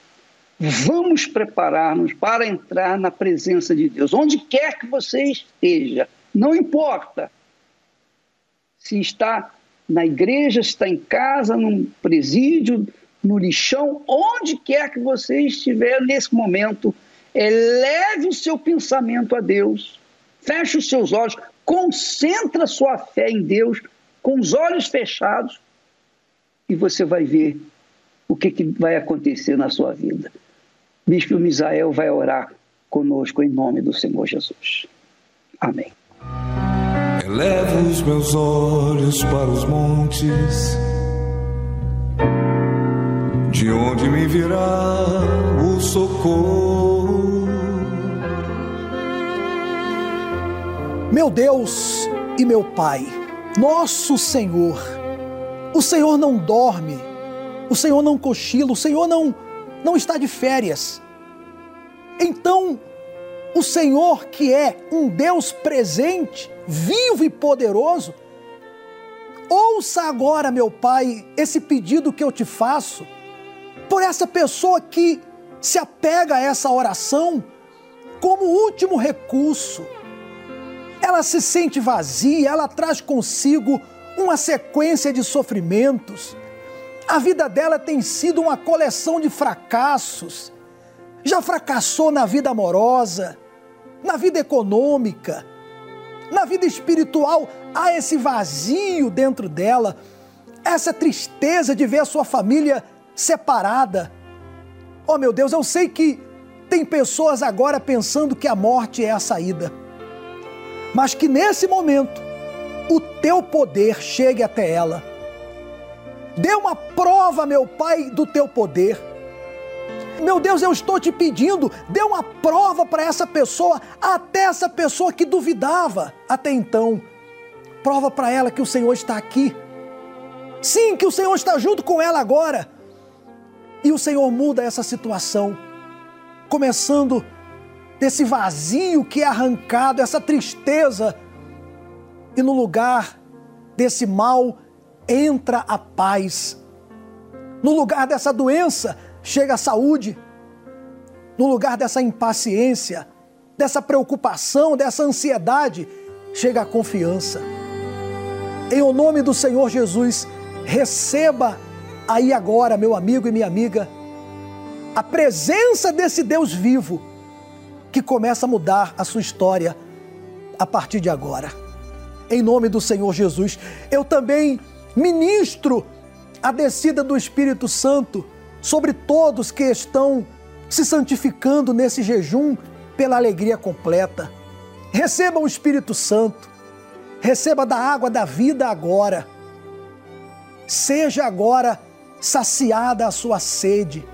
vamos preparar-nos para entrar na presença de Deus. Onde quer que você esteja, não importa se está na igreja, se está em casa, num presídio, no lixão, onde quer que você estiver nesse momento, eleve o seu pensamento a Deus, feche os seus olhos, concentra sua fé em Deus, com os olhos fechados, e você vai ver o que, que vai acontecer na sua vida. Bispo Misael vai orar conosco em nome do Senhor Jesus. Amém. Elevo os meus olhos para os montes, de onde me virá o socorro. Meu Deus e meu Pai, nosso Senhor, o Senhor não dorme, o Senhor não cochila, o Senhor não, não está de férias. Então, o Senhor, que é um Deus presente, vivo e poderoso, ouça agora, meu Pai, esse pedido que eu te faço, por essa pessoa que se apega a essa oração como último recurso. Ela se sente vazia, ela traz consigo uma sequência de sofrimentos. A vida dela tem sido uma coleção de fracassos. Já fracassou na vida amorosa, na vida econômica, na vida espiritual. Há esse vazio dentro dela, essa tristeza de ver a sua família separada. Oh meu Deus, eu sei que tem pessoas agora pensando que a morte é a saída, mas que nesse momento o teu poder chegue até ela. Dê uma prova, meu Pai, do teu poder. Meu Deus, eu estou te pedindo, dê uma prova para essa pessoa, até essa pessoa que duvidava até então. Prova para ela que o Senhor está aqui. Sim, que o Senhor está junto com ela agora. E o Senhor muda essa situação, começando desse vazio que é arrancado, essa tristeza, e no lugar desse mal entra a paz. No lugar dessa doença chega a saúde. No lugar dessa impaciência, dessa preocupação, dessa ansiedade, chega a confiança. Em o nome do Senhor Jesus, receba aí agora, meu amigo e minha amiga, a presença desse Deus vivo que começa a mudar a sua história a partir de agora. Em nome do Senhor Jesus, eu também ministro a descida do Espírito Santo sobre todos que estão se santificando nesse jejum pela alegria completa. Receba o Espírito Santo, receba da água da vida agora. Seja agora saciada a sua sede.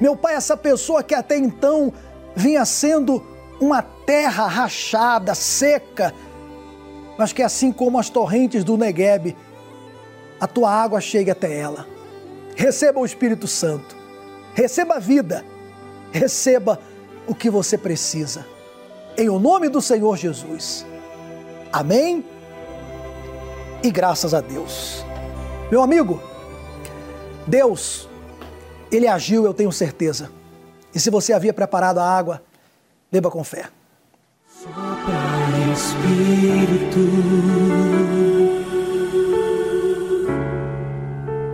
Meu Pai, essa pessoa que até então vinha sendo uma terra rachada, seca, mas que assim como as torrentes do Negueb, a tua água chegue até ela. Receba o Espírito Santo, receba a vida, receba o que você precisa. Em o nome do Senhor Jesus. Amém? E graças a Deus. Meu amigo, Deus, Ele agiu, eu tenho certeza. E se você havia preparado a água, beba com fé. Sopra Espírito,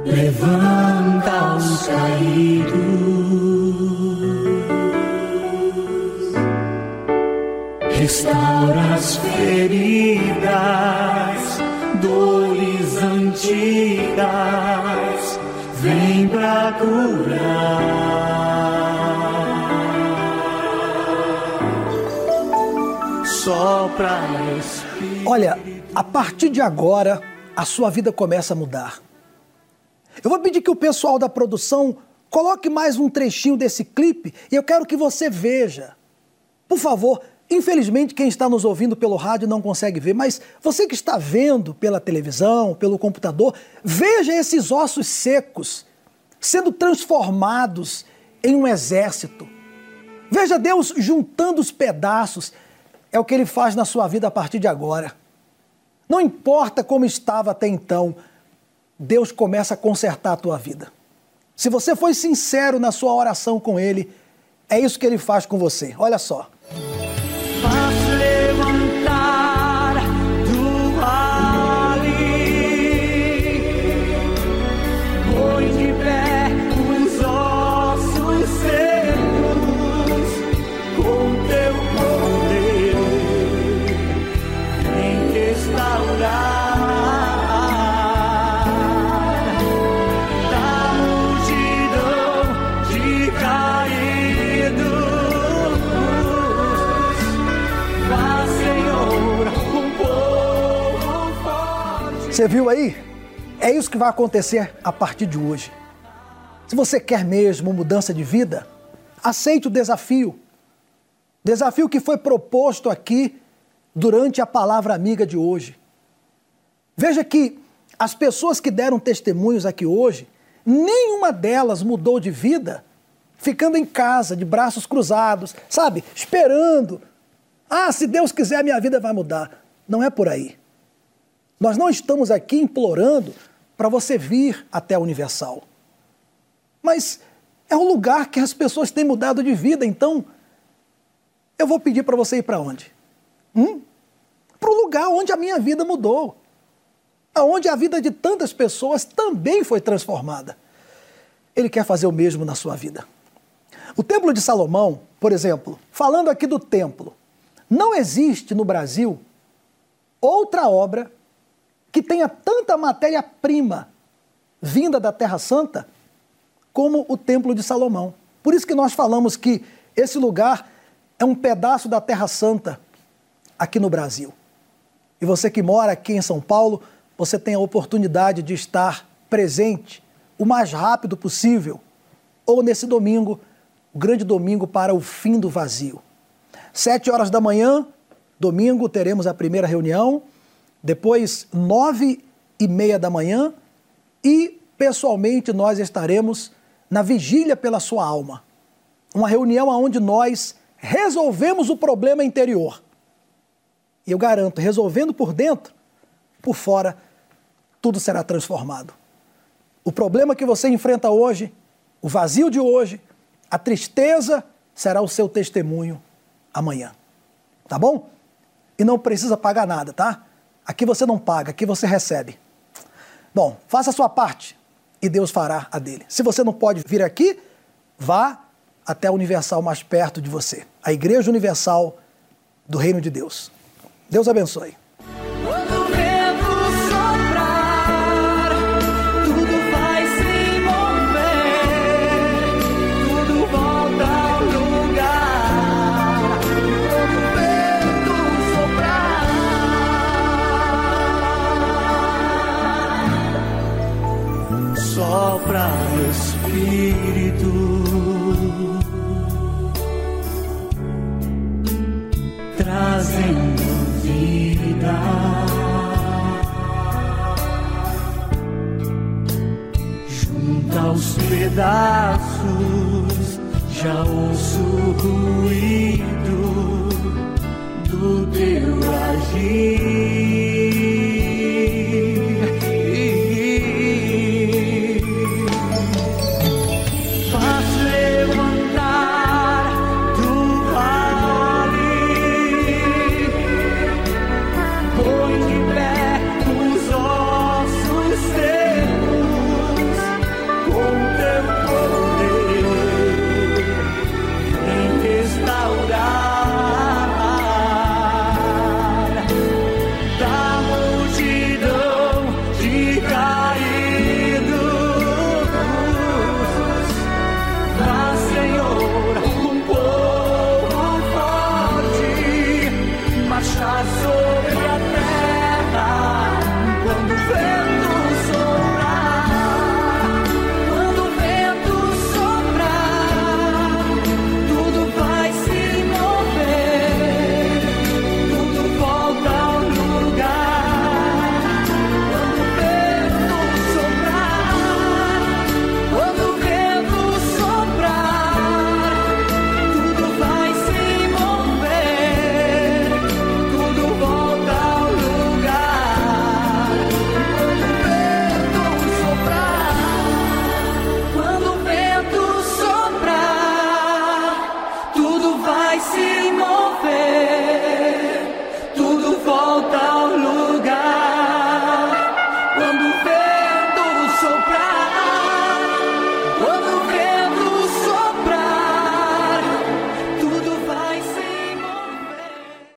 levanta os caídos, restaura as feridas, dores antigas, vem pra curar. Sopra Espírito. Olha, a partir de agora, a sua vida começa a mudar. Eu vou pedir que o pessoal da produção coloque mais um trechinho desse clipe e eu quero que você veja. Por favor, infelizmente quem está nos ouvindo pelo rádio não consegue ver, mas você que está vendo pela televisão, pelo computador, veja esses ossos secos sendo transformados em um exército. Veja Deus juntando os pedaços. É o que ele faz na sua vida a partir de agora. Não importa como estava até então, Deus começa a consertar a tua vida. Se você foi sincero na sua oração com Ele, é isso que Ele faz com você. Olha só. Você viu aí? É isso que vai acontecer a partir de hoje. Se você quer mesmo mudança de vida, aceite o desafio. Desafio que foi proposto aqui durante a palavra amiga de hoje. Veja que as pessoas que deram testemunhos aqui hoje, nenhuma delas mudou de vida ficando em casa, de braços cruzados, sabe? Esperando. Ah, se Deus quiser, minha vida vai mudar. Não é por aí. Nós não estamos aqui implorando para você vir até a Universal. Mas é um lugar que as pessoas têm mudado de vida, então eu vou pedir para você ir para onde? Hum? Para o lugar onde a minha vida mudou. Aonde a vida de tantas pessoas também foi transformada. Ele quer fazer o mesmo na sua vida. O Templo de Salomão, por exemplo, falando aqui do templo, não existe no Brasil outra obra que tenha tanta matéria-prima vinda da Terra Santa como o Templo de Salomão. Por isso que nós falamos que esse lugar é um pedaço da Terra Santa aqui no Brasil. E você que mora aqui em São Paulo, você tem a oportunidade de estar presente o mais rápido possível, ou nesse domingo, o grande domingo para o fim do vazio. Sete horas da manhã, domingo, teremos a primeira reunião, depois nove e meia da manhã e, pessoalmente, nós estaremos na vigília pela sua alma. Uma reunião onde nós resolvemos o problema interior. E eu garanto, resolvendo por dentro, por fora, tudo será transformado. O problema que você enfrenta hoje, o vazio de hoje, a tristeza será o seu testemunho amanhã. Tá bom? E não precisa pagar nada, tá? Aqui você não paga, aqui você recebe. Bom, faça a sua parte e Deus fará a dele. Se você não pode vir aqui, vá até a Universal mais perto de você a Igreja Universal do Reino de Deus. Deus abençoe. Pedaços, já ouço o ruído do teu agir.